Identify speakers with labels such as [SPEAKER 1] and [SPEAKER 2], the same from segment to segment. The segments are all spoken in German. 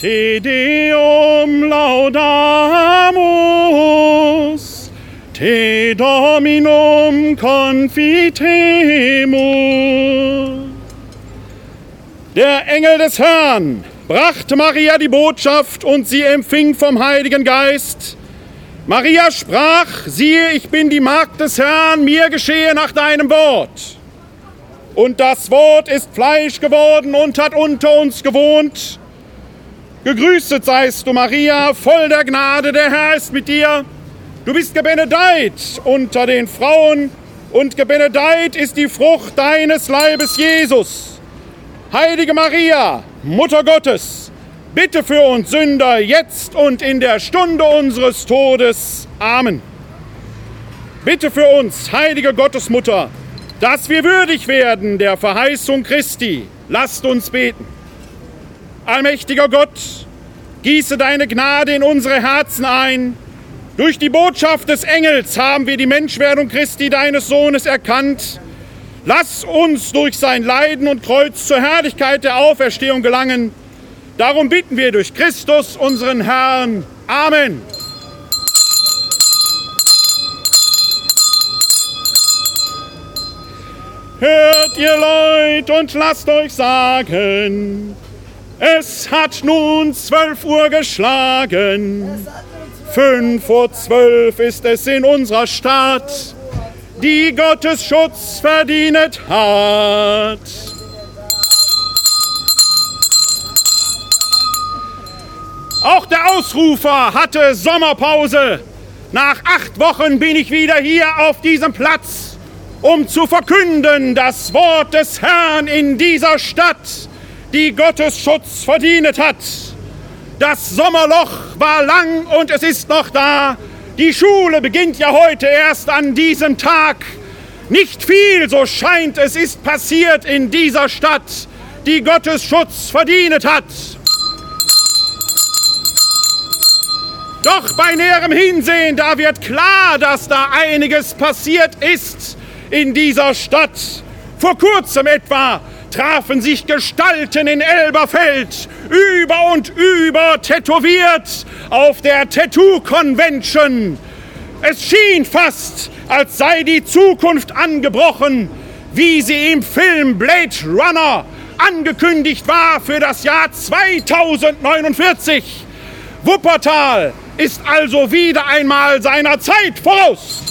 [SPEAKER 1] Te Deum laudamus, Te Dominum confitemus. Der Engel des Herrn brachte Maria die Botschaft und sie empfing vom Heiligen Geist. Maria sprach, siehe, ich bin die Magd des Herrn, mir geschehe nach deinem Wort. Und das Wort ist Fleisch geworden und hat unter uns gewohnt. Gegrüßet seist du, Maria, voll der Gnade, der Herr ist mit dir. Du bist gebenedeit unter den Frauen und gebenedeit ist die Frucht deines Leibes, Jesus. Heilige Maria, Mutter Gottes, bitte für uns Sünder jetzt und in der Stunde unseres Todes. Amen. Bitte für uns, heilige Gottesmutter, dass wir würdig werden der Verheißung Christi. Lasst uns beten. Allmächtiger Gott, gieße deine Gnade in unsere Herzen ein. Durch die Botschaft des Engels haben wir die Menschwerdung Christi, deines Sohnes, erkannt Lass uns durch sein Leiden und Kreuz zur Herrlichkeit der Auferstehung gelangen. Darum bitten wir durch Christus, unseren Herrn. Amen. Hört ihr Leute und lasst euch sagen, es hat nun zwölf Uhr geschlagen. Fünf vor zwölf ist es in unserer Stadt die Gottes Schutz verdient hat. Auch der Ausrufer hatte Sommerpause. Nach acht Wochen bin ich wieder hier auf diesem Platz, um zu verkünden das Wort des Herrn in dieser Stadt, die Gottes Schutz verdient hat. Das Sommerloch war lang und es ist noch da. Die Schule beginnt ja heute erst an diesem Tag. Nicht viel, so scheint es, ist passiert in dieser Stadt, die Gottes Schutz verdient hat. Doch bei näherem Hinsehen, da wird klar, dass da einiges passiert ist in dieser Stadt. Vor kurzem etwa trafen sich Gestalten in Elberfeld, über und über tätowiert auf der Tattoo Convention. Es schien fast, als sei die Zukunft angebrochen, wie sie im Film Blade Runner angekündigt war für das Jahr 2049. Wuppertal ist also wieder einmal seiner Zeit voraus.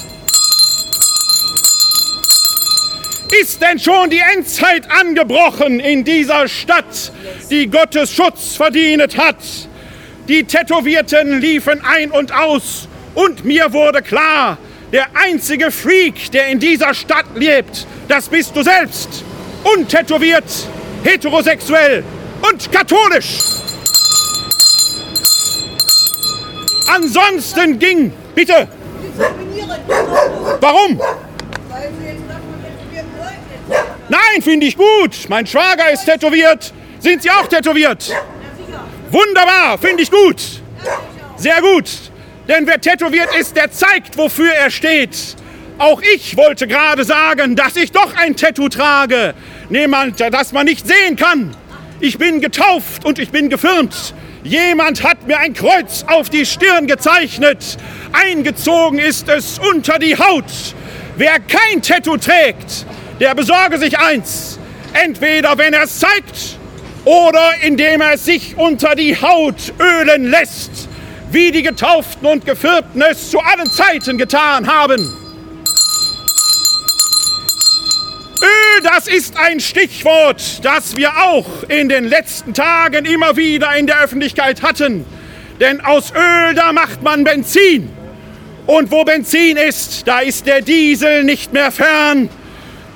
[SPEAKER 1] Ist denn schon die Endzeit angebrochen in dieser Stadt, die Gottes Schutz verdient hat? Die Tätowierten liefen ein und aus und mir wurde klar, der einzige Freak, der in dieser Stadt lebt, das bist du selbst. Untätowiert, heterosexuell und katholisch. Ansonsten ging, bitte. Warum? Nein, finde ich gut. Mein Schwager ist tätowiert. Sind Sie auch tätowiert? Wunderbar, finde ich gut. Sehr gut. Denn wer tätowiert ist, der zeigt, wofür er steht. Auch ich wollte gerade sagen, dass ich doch ein Tattoo trage. Niemand, das man nicht sehen kann. Ich bin getauft und ich bin gefirmt. Jemand hat mir ein Kreuz auf die Stirn gezeichnet. Eingezogen ist es unter die Haut. Wer kein Tattoo trägt, der besorge sich eins. Entweder wenn er es zeigt oder indem er sich unter die Haut ölen lässt, wie die Getauften und Gefirmten es zu allen Zeiten getan haben. Öl, das ist ein Stichwort, das wir auch in den letzten Tagen immer wieder in der Öffentlichkeit hatten. Denn aus Öl, da macht man Benzin. Und wo Benzin ist, da ist der Diesel nicht mehr fern.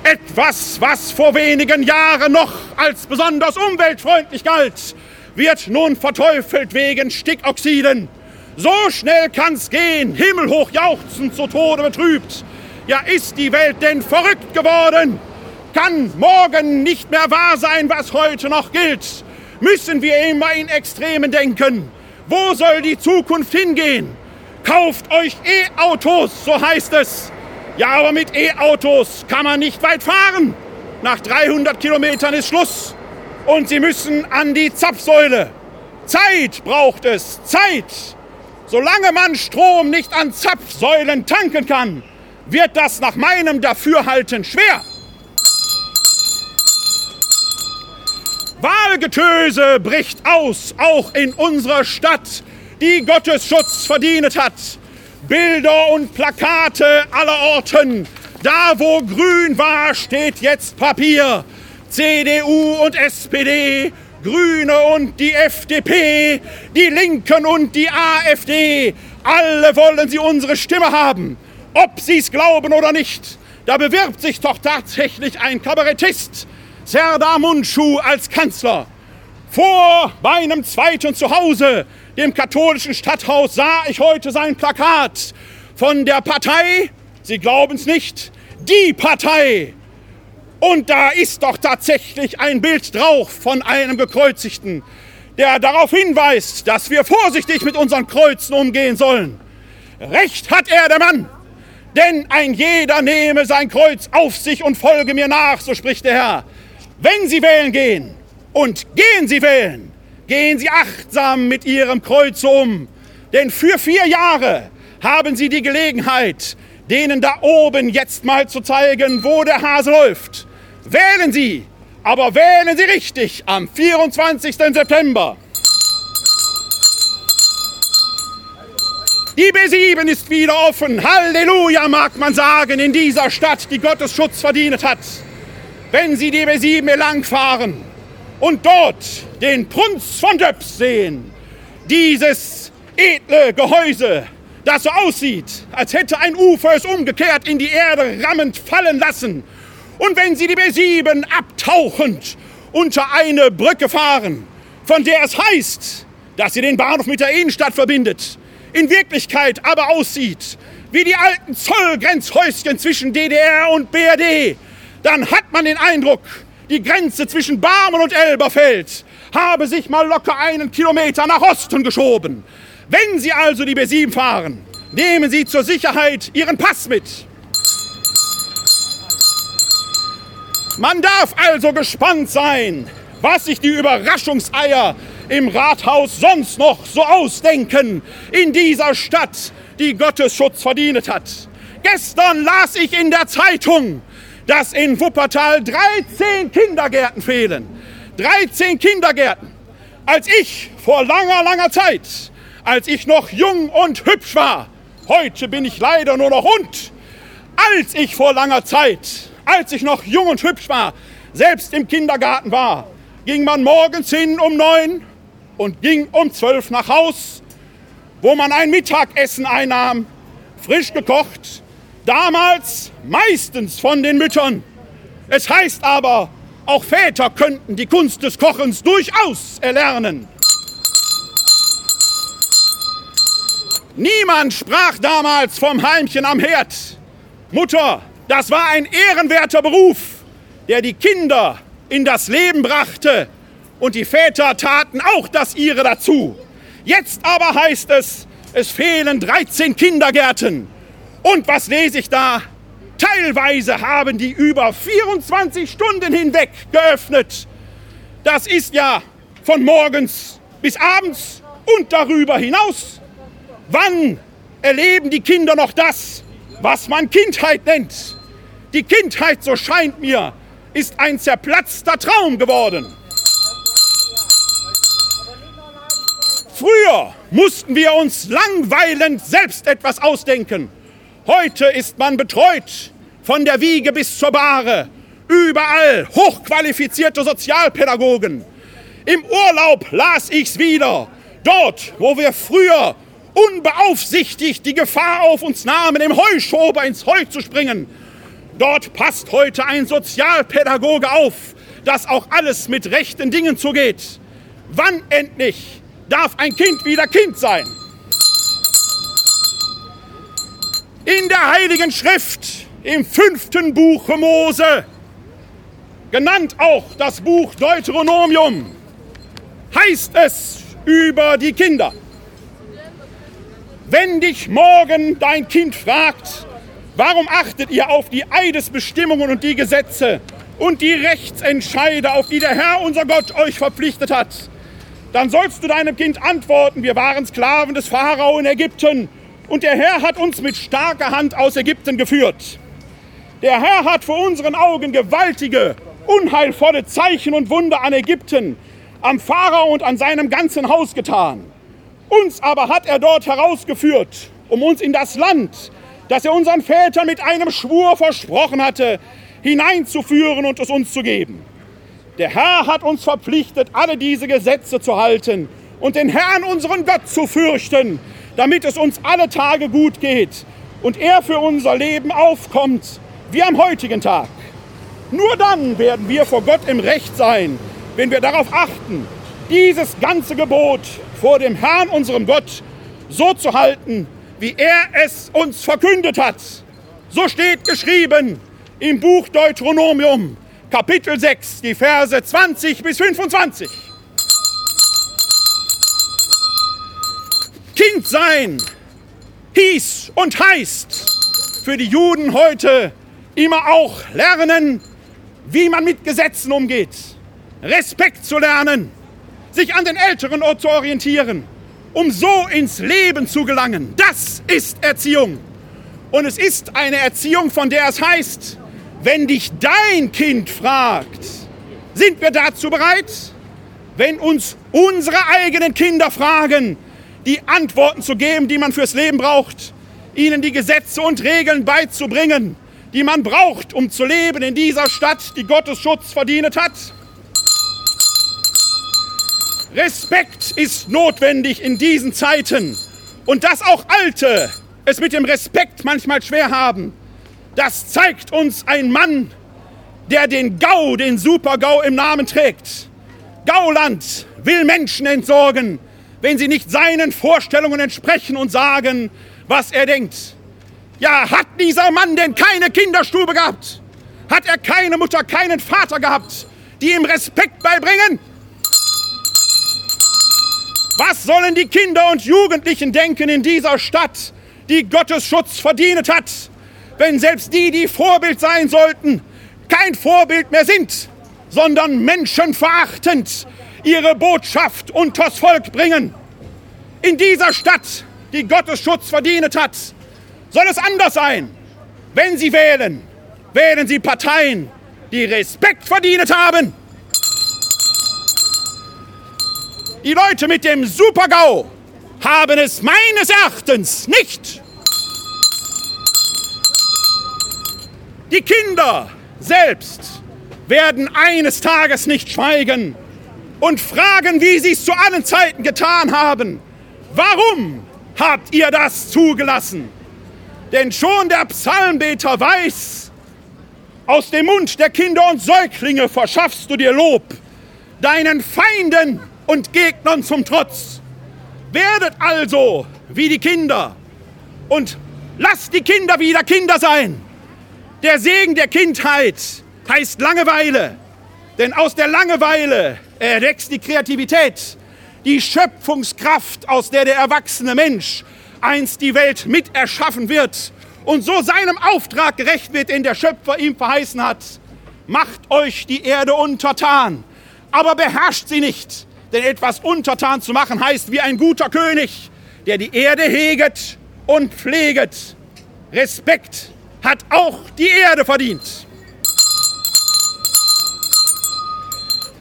[SPEAKER 1] Etwas, was vor wenigen Jahren noch als besonders umweltfreundlich galt, wird nun verteufelt wegen Stickoxiden. So schnell kann's gehen, himmelhoch jauchzend zu Tode betrübt. Ja, ist die Welt denn verrückt geworden? Kann morgen nicht mehr wahr sein, was heute noch gilt? Müssen wir immer in Extremen denken? Wo soll die Zukunft hingehen? Kauft euch E-Autos, so heißt es. Ja, aber mit E-Autos kann man nicht weit fahren. Nach 300 Kilometern ist Schluss. Und Sie müssen an die Zapfsäule. Zeit braucht es, Zeit. Solange man Strom nicht an Zapfsäulen tanken kann, wird das nach meinem Dafürhalten schwer. Wahlgetöse bricht aus, auch in unserer Stadt, die Gottes Schutz verdient hat. Bilder und Plakate aller Orten. Da, wo grün war, steht jetzt Papier. CDU und SPD, Grüne und die FDP, die Linken und die AfD. Alle wollen sie unsere Stimme haben. Ob sie es glauben oder nicht, da bewirbt sich doch tatsächlich ein Kabarettist Serdar Mundschuh als Kanzler. Vor meinem zweiten Zuhause, dem katholischen Stadthaus, sah ich heute sein Plakat von der Partei, Sie glauben es nicht, die Partei. Und da ist doch tatsächlich ein Bild drauf von einem Gekreuzigten, der darauf hinweist, dass wir vorsichtig mit unseren Kreuzen umgehen sollen. Recht hat er, der Mann. Denn ein jeder nehme sein Kreuz auf sich und folge mir nach, so spricht der Herr. Wenn Sie wählen gehen und gehen Sie wählen, gehen Sie achtsam mit Ihrem Kreuz um. Denn für vier Jahre haben Sie die Gelegenheit, denen da oben jetzt mal zu zeigen, wo der Hase läuft. Wählen Sie, aber wählen Sie richtig am 24. September. Die B7 ist wieder offen. Halleluja, mag man sagen, in dieser Stadt, die Gottes Schutz verdient hat wenn Sie die B7 langfahren und dort den Prunz von Döps sehen, dieses edle Gehäuse, das so aussieht, als hätte ein Ufer es umgekehrt in die Erde rammend fallen lassen. Und wenn Sie die B7 abtauchend unter eine Brücke fahren, von der es heißt, dass sie den Bahnhof mit der Innenstadt verbindet, in Wirklichkeit aber aussieht wie die alten Zollgrenzhäuschen zwischen DDR und BRD, dann hat man den Eindruck, die Grenze zwischen Barmen und Elberfeld habe sich mal locker einen Kilometer nach Osten geschoben. Wenn Sie also die B7 fahren, nehmen Sie zur Sicherheit Ihren Pass mit. Man darf also gespannt sein, was sich die Überraschungseier im Rathaus sonst noch so ausdenken in dieser Stadt, die Gottes Schutz verdient hat. Gestern las ich in der Zeitung, dass in Wuppertal 13 Kindergärten fehlen. 13 Kindergärten. Als ich vor langer, langer Zeit, als ich noch jung und hübsch war, heute bin ich leider nur noch und, als ich vor langer Zeit, als ich noch jung und hübsch war, selbst im Kindergarten war, ging man morgens hin um neun und ging um zwölf nach Haus, wo man ein Mittagessen einnahm, frisch gekocht, Damals meistens von den Müttern. Es heißt aber, auch Väter könnten die Kunst des Kochens durchaus erlernen. Niemand sprach damals vom Heimchen am Herd. Mutter, das war ein ehrenwerter Beruf, der die Kinder in das Leben brachte und die Väter taten auch das ihre dazu. Jetzt aber heißt es, es fehlen 13 Kindergärten. Und was lese ich da? Teilweise haben die über 24 Stunden hinweg geöffnet. Das ist ja von morgens bis abends und darüber hinaus. Wann erleben die Kinder noch das, was man Kindheit nennt? Die Kindheit, so scheint mir, ist ein zerplatzter Traum geworden. Früher mussten wir uns langweilend selbst etwas ausdenken. Heute ist man betreut von der Wiege bis zur Bahre. Überall hochqualifizierte Sozialpädagogen. Im Urlaub las ich's wieder. Dort, wo wir früher unbeaufsichtigt die Gefahr auf uns nahmen, im Heuschober ins Heu zu springen. Dort passt heute ein Sozialpädagoge auf, dass auch alles mit rechten Dingen zugeht. Wann endlich darf ein Kind wieder Kind sein? In der Heiligen Schrift, im fünften Buch Mose, genannt auch das Buch Deuteronomium, heißt es über die Kinder. Wenn dich morgen dein Kind fragt, warum achtet ihr auf die Eidesbestimmungen und die Gesetze und die Rechtsentscheide, auf die der Herr unser Gott euch verpflichtet hat, dann sollst du deinem Kind antworten, wir waren Sklaven des Pharao in Ägypten und der Herr hat uns mit starker Hand aus Ägypten geführt. Der Herr hat vor unseren Augen gewaltige, unheilvolle Zeichen und Wunder an Ägypten, am Pharao und an seinem ganzen Haus getan. Uns aber hat er dort herausgeführt, um uns in das Land, das er unseren Vätern mit einem Schwur versprochen hatte, hineinzuführen und es uns zu geben. Der Herr hat uns verpflichtet, alle diese Gesetze zu halten und den Herrn, unseren Gott, zu fürchten, damit es uns alle Tage gut geht und er für unser Leben aufkommt, wie am heutigen Tag. Nur dann werden wir vor Gott im Recht sein, wenn wir darauf achten, dieses ganze Gebot vor dem Herrn, unserem Gott, so zu halten, wie er es uns verkündet hat. So steht geschrieben im Buch Deuteronomium, Kapitel 6, die Verse 20 bis 25. Kind sein hieß und heißt für die Juden heute immer auch lernen, wie man mit Gesetzen umgeht, Respekt zu lernen, sich an den Älteren zu orientieren, um so ins Leben zu gelangen. Das ist Erziehung. Und es ist eine Erziehung, von der es heißt, wenn dich dein Kind fragt, sind wir dazu bereit? Wenn uns unsere eigenen Kinder fragen, die Antworten zu geben, die man fürs Leben braucht, ihnen die Gesetze und Regeln beizubringen, die man braucht, um zu leben in dieser Stadt, die Gottes Schutz verdient hat. Respekt ist notwendig in diesen Zeiten und dass auch Alte es mit dem Respekt manchmal schwer haben. Das zeigt uns ein Mann, der den GAU, den Super-GAU im Namen trägt. Gauland will Menschen entsorgen, wenn sie nicht seinen Vorstellungen entsprechen und sagen, was er denkt. Ja, hat dieser Mann denn keine Kinderstube gehabt? Hat er keine Mutter, keinen Vater gehabt, die ihm Respekt beibringen? Was sollen die Kinder und Jugendlichen denken in dieser Stadt, die Gottes Schutz verdient hat, wenn selbst die, die Vorbild sein sollten, kein Vorbild mehr sind, sondern menschenverachtend ihre Botschaft unters Volk bringen. In dieser Stadt, die Gottes Schutz verdient hat, soll es anders sein. Wenn Sie wählen, wählen Sie Parteien, die Respekt verdient haben. Die Leute mit dem Super-GAU haben es meines Erachtens nicht. Die Kinder selbst werden eines Tages nicht schweigen und fragen, wie sie es zu allen Zeiten getan haben. Warum habt ihr das zugelassen? Denn schon der Psalmbeter weiß, aus dem Mund der Kinder und Säuglinge verschaffst du dir Lob, deinen Feinden und Gegnern zum Trotz. Werdet also wie die Kinder und lasst die Kinder wieder Kinder sein. Der Segen der Kindheit heißt Langeweile, denn aus der Langeweile erwächst die Kreativität, die Schöpfungskraft, aus der der erwachsene Mensch einst die Welt mit erschaffen wird und so seinem Auftrag gerecht wird, den der Schöpfer ihm verheißen hat. Macht euch die Erde untertan, aber beherrscht sie nicht, denn etwas untertan zu machen heißt wie ein guter König, der die Erde heget und pfleget. Respekt hat auch die Erde verdient.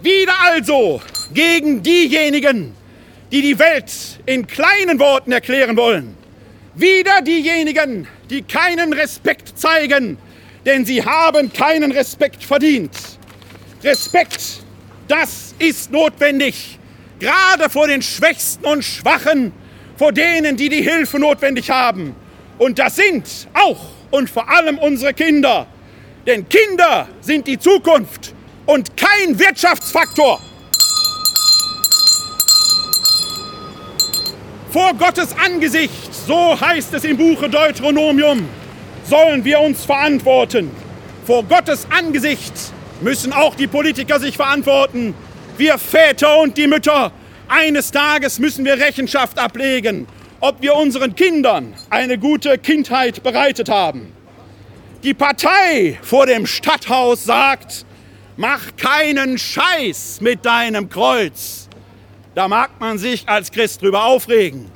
[SPEAKER 1] Wieder also gegen diejenigen, die die Welt in kleinen Worten erklären wollen. Wieder diejenigen, die keinen Respekt zeigen, denn sie haben keinen Respekt verdient. Respekt, das ist notwendig, gerade vor den Schwächsten und Schwachen, vor denen, die die Hilfe notwendig haben. Und das sind auch und vor allem unsere Kinder. Denn Kinder sind die Zukunft und kein Wirtschaftsfaktor. Vor Gottes Angesicht, so heißt es im Buche Deuteronomium, sollen wir uns verantworten. Vor Gottes Angesicht müssen auch die Politiker sich verantworten. Wir Väter und die Mütter, eines Tages müssen wir Rechenschaft ablegen, ob wir unseren Kindern eine gute Kindheit bereitet haben. Die Partei vor dem Stadthaus sagt, mach keinen Scheiß mit deinem Kreuz. Da mag man sich als Christ drüber aufregen.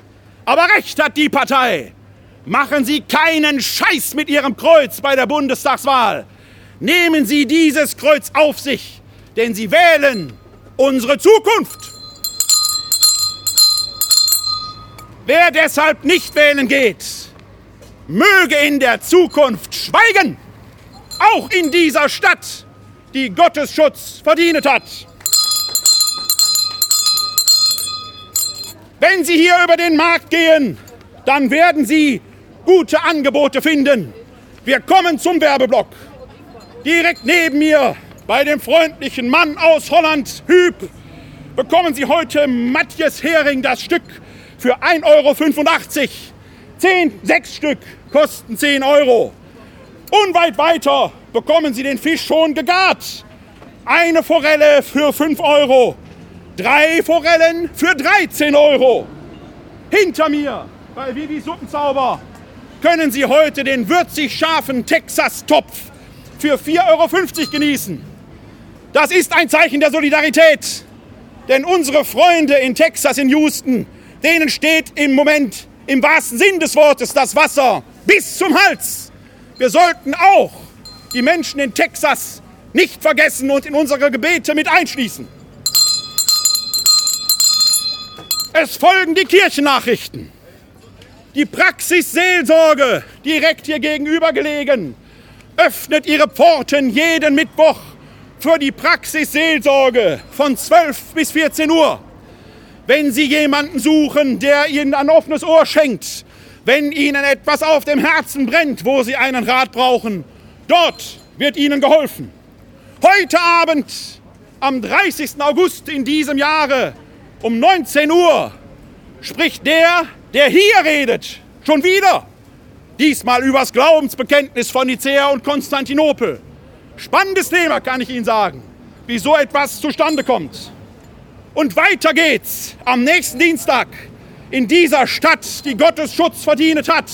[SPEAKER 1] Aber recht hat die Partei. Machen Sie keinen Scheiß mit Ihrem Kreuz bei der Bundestagswahl. Nehmen Sie dieses Kreuz auf sich, denn Sie wählen unsere Zukunft. Wer deshalb nicht wählen geht, möge in der Zukunft schweigen, auch in dieser Stadt, die Gottes Schutz verdient hat. Wenn Sie hier über den Markt gehen, dann werden Sie gute Angebote finden. Wir kommen zum Werbeblock. Direkt neben mir, bei dem freundlichen Mann aus Holland, Hüb, bekommen Sie heute Matthias Hering das Stück für 1,85 Euro. Zehn, sechs Stück kosten 10 Euro. Unweit weiter bekommen Sie den Fisch schon gegart. Eine Forelle für 5 Euro. Drei Forellen für 13 Euro. Hinter mir, bei Vivi Suppenzauber, können Sie heute den würzig scharfen Texas-Topf für 4,50 Euro genießen. Das ist ein Zeichen der Solidarität. Denn unsere Freunde in Texas, in Houston, denen steht im Moment im wahrsten Sinn des Wortes das Wasser bis zum Hals. Wir sollten auch die Menschen in Texas nicht vergessen und in unsere Gebete mit einschließen. Es folgen die Kirchennachrichten. Die Praxis Seelsorge, direkt hier gegenüber gelegen, öffnet ihre Pforten jeden Mittwoch für die Praxis Seelsorge von 12 bis 14 Uhr. Wenn Sie jemanden suchen, der Ihnen ein offenes Ohr schenkt, wenn Ihnen etwas auf dem Herzen brennt, wo Sie einen Rat brauchen, dort wird Ihnen geholfen. Heute Abend, am 30. August in diesem Jahre, um 19 Uhr spricht der, der hier redet, schon wieder. Diesmal übers Glaubensbekenntnis von Nicäa und Konstantinopel. Spannendes Thema, kann ich Ihnen sagen, wie so etwas zustande kommt. Und weiter geht's am nächsten Dienstag in dieser Stadt, die Gottes Schutz verdient hat,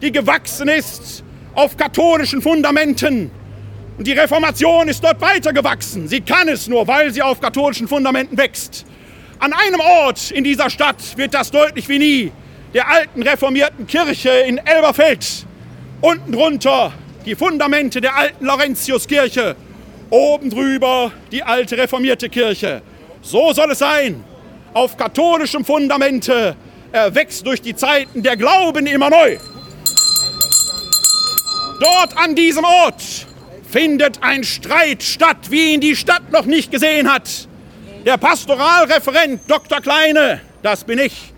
[SPEAKER 1] die gewachsen ist auf katholischen Fundamenten. Und die Reformation ist dort weitergewachsen. Sie kann es nur, weil sie auf katholischen Fundamenten wächst. An einem Ort in dieser Stadt wird das deutlich wie nie, der alten reformierten Kirche in Elberfeld. Unten drunter die Fundamente der alten Laurentiuskirche, oben drüber die alte reformierte Kirche. So soll es sein. Auf katholischem Fundamente erwächst durch die Zeiten der Glauben immer neu. Dort an diesem Ort findet ein Streit statt, wie ihn die Stadt noch nicht gesehen hat. Der Pastoralreferent Dr. Kleine, das bin ich,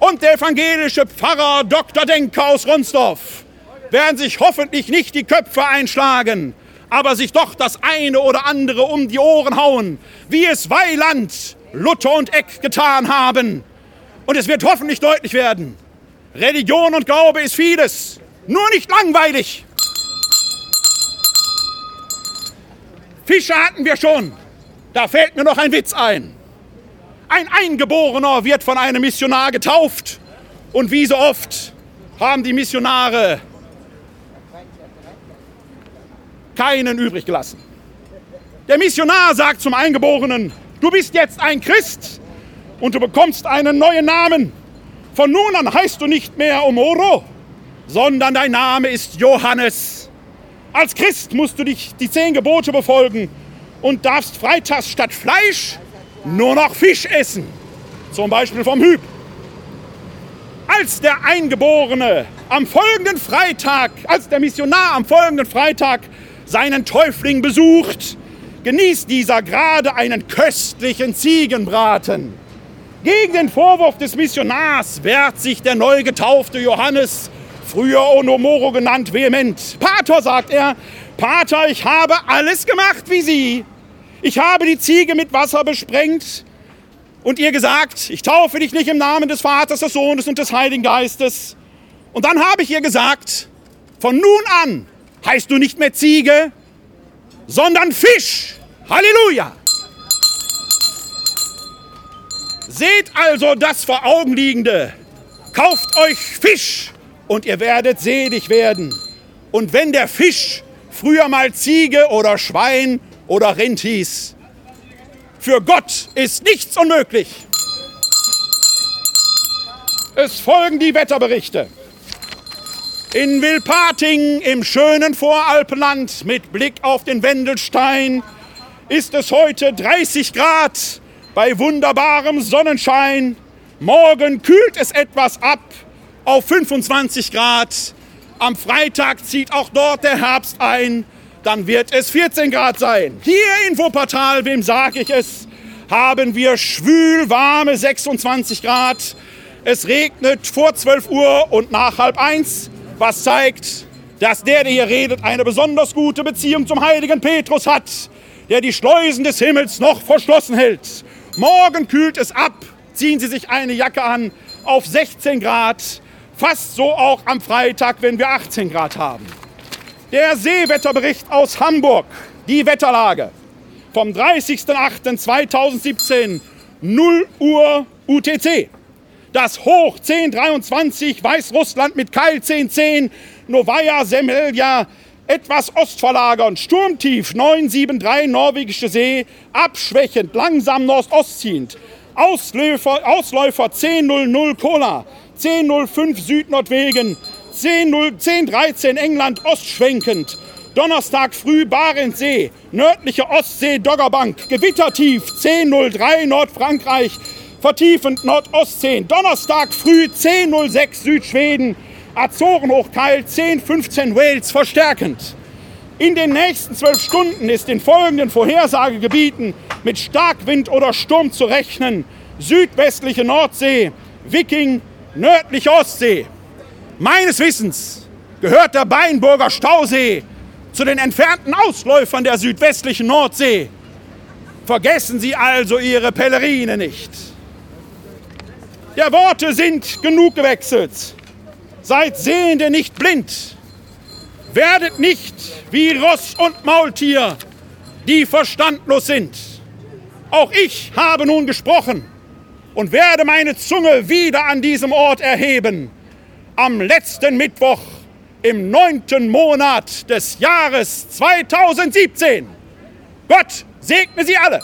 [SPEAKER 1] und der evangelische Pfarrer Dr. Denker aus Ronsdorf werden sich hoffentlich nicht die Köpfe einschlagen, aber sich doch das eine oder andere um die Ohren hauen, wie es Weiland, Luther und Eck getan haben. Und es wird hoffentlich deutlich werden, Religion und Glaube ist vieles, nur nicht langweilig. Fische hatten wir schon. Da fällt mir noch ein Witz ein. Ein Eingeborener wird von einem Missionar getauft. Und wie so oft haben die Missionare keinen übrig gelassen. Der Missionar sagt zum Eingeborenen, du bist jetzt ein Christ und du bekommst einen neuen Namen. Von nun an heißt du nicht mehr Omoro, sondern dein Name ist Johannes. Als Christ musst du dich die zehn Gebote befolgen und darfst freitags statt Fleisch nur noch Fisch essen. Zum Beispiel vom Hüb. Als der Eingeborene am folgenden Freitag, als der Missionar am folgenden Freitag seinen Täufling besucht, genießt dieser gerade einen köstlichen Ziegenbraten. Gegen den Vorwurf des Missionars wehrt sich der neu getaufte Johannes, früher Onomoro genannt, vehement. Pater, sagt er, Pater, ich habe alles gemacht wie Sie. Ich habe die Ziege mit Wasser besprengt und ihr gesagt, ich taufe dich nicht im Namen des Vaters, des Sohnes und des Heiligen Geistes. Und dann habe ich ihr gesagt, von nun an heißt du nicht mehr Ziege, sondern Fisch. Halleluja! Seht also das vor Augen liegende. Kauft euch Fisch und ihr werdet selig werden. Und wenn der Fisch früher mal Ziege oder Schwein oder Rind hieß. Für Gott ist nichts unmöglich. Es folgen die Wetterberichte. In Wilpating im schönen Voralpenland mit Blick auf den Wendelstein ist es heute 30 Grad bei wunderbarem Sonnenschein. Morgen kühlt es etwas ab auf 25 Grad. Am Freitag zieht auch dort der Herbst ein. Dann wird es 14 Grad sein. Hier in Wuppertal, wem sage ich es, haben wir schwül warme 26 Grad. Es regnet vor 12 Uhr und nach halb eins was zeigt, dass der, der hier redet, eine besonders gute Beziehung zum heiligen Petrus hat, der die Schleusen des Himmels noch verschlossen hält. Morgen kühlt es ab, ziehen Sie sich eine Jacke an auf 16 Grad, fast so auch am Freitag, wenn wir 18 Grad haben. Der Seewetterbericht aus Hamburg, die Wetterlage vom 30.08.2017, 0 Uhr UTC. Das Hoch 1023 Weißrussland mit Keil 1010 Novaya Semmelja etwas ostverlagernd, Sturmtief 973 Norwegische See, abschwächend, langsam nordost ziehend. Ausläufer, Ausläufer 1000 Kola, 1005 Südnordwegen, 1013 England ostschwenkend. Donnerstag früh Barentssee, nördliche Ostsee Doggerbank, Gewittertief 1003 Nordfrankreich, vertiefend Nordostsee. Donnerstag früh 10.06 Südschweden, Azoren hochkeil 10.15 Wales verstärkend. In den nächsten zwölf Stunden ist in folgenden Vorhersagegebieten mit Starkwind oder Sturm zu rechnen. Südwestliche Nordsee, Wiking, nördliche Ostsee. Meines Wissens gehört der Beinburger Stausee zu den entfernten Ausläufern der südwestlichen Nordsee. Vergessen Sie also Ihre Pellerine nicht. Der Worte sind genug gewechselt. Seid Sehende nicht blind. Werdet nicht wie Ross und Maultier, die verstandlos sind. Auch ich habe nun gesprochen und werde meine Zunge wieder an diesem Ort erheben. Am letzten Mittwoch im neunten Monat des Jahres 2017. Gott segne Sie alle.